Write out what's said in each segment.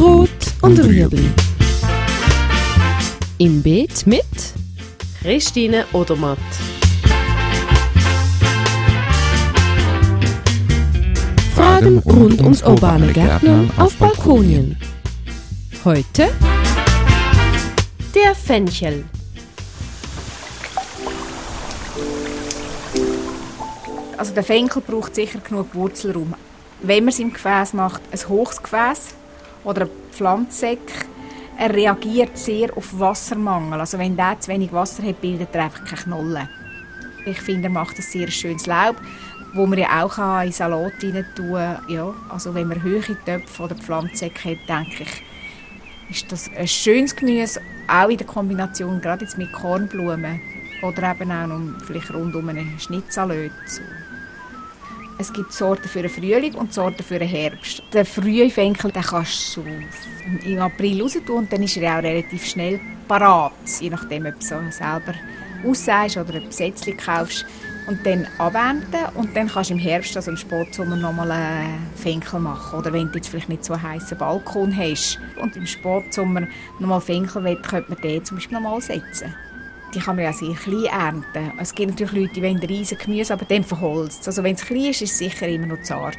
Rot und Rüebli. Im Beet mit Christine Odermatt. Fragen rund ums urbane Gärtnern auf Balkonien. Heute Der Fenchel. Also der Fenkel braucht sicher genug Wurzelraum. Wenn man es im Gefäß macht, ein hohes Gefäß oder ein Pflanzsäck, er reagiert sehr auf Wassermangel. Also wenn der zu wenig Wasser hat, bildet er einfach keine Knolle. Ich finde, er macht ein sehr schönes Laub, wo man ja auch in Salat rein tun kann. Ja, also wenn man hohe Töpfe oder Pflanzsäcke hat, denke ich, ist das ein schönes Gemüse, auch in der Kombination gerade jetzt mit Kornblumen oder eben auch noch vielleicht rund um einen Schnittsalat. So. Es gibt Sorten für den Frühling und Sorten für den Herbst. Den frühen Fenkel den kannst du im April raus tun und dann ist er auch relativ schnell parat, je nachdem, ob du selber aussagst oder ein Sätzchen kaufst und dann abwenden und dann kannst du im Herbst, also im Sportsommer, nochmal einen Fenkel machen. Oder wenn du jetzt vielleicht nicht so einen heissen Balkon hast und im Sportsommer nochmal Fenkel will, könnte man den zum Beispiel nochmal setzen. Die kann man ja sehr klein ernten. Es gibt natürlich Leute, die wollen riesen Gemüse, aber dann verholzt Also wenn es klein ist, ist es sicher immer noch zart.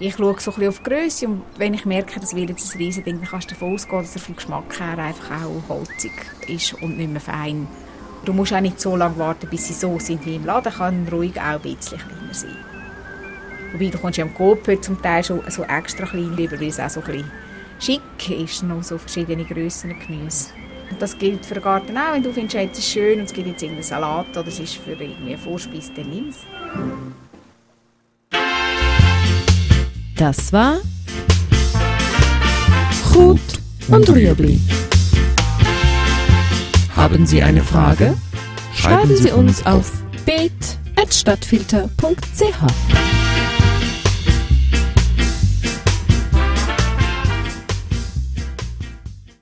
Ich schaue so ein bisschen auf die Grösse und wenn ich merke, das wird jetzt ein riesen Ding, dann kannst du davon ausgehen, dass er vom Geschmack her einfach auch holzig ist und nicht mehr fein. Du musst auch nicht so lange warten, bis sie so sind wie im Laden, kann ruhig auch ein bisschen kleiner sein. Wobei, du kommst ja am Coop zum Teil schon so extra klein weil es auch so ein bisschen schick ist, noch so verschiedene Grössen Gemüse. Und das gilt für den Garten auch. Wenn du findest, hey, es ist schön und es gibt jetzt irgendeinen Salat oder es ist für irgendwie eine Vorspeise, dann nimm es. Das war Rot und Rüebli. Haben Sie eine Frage? Schreiben Sie uns auf beet.stadtfilter.ch.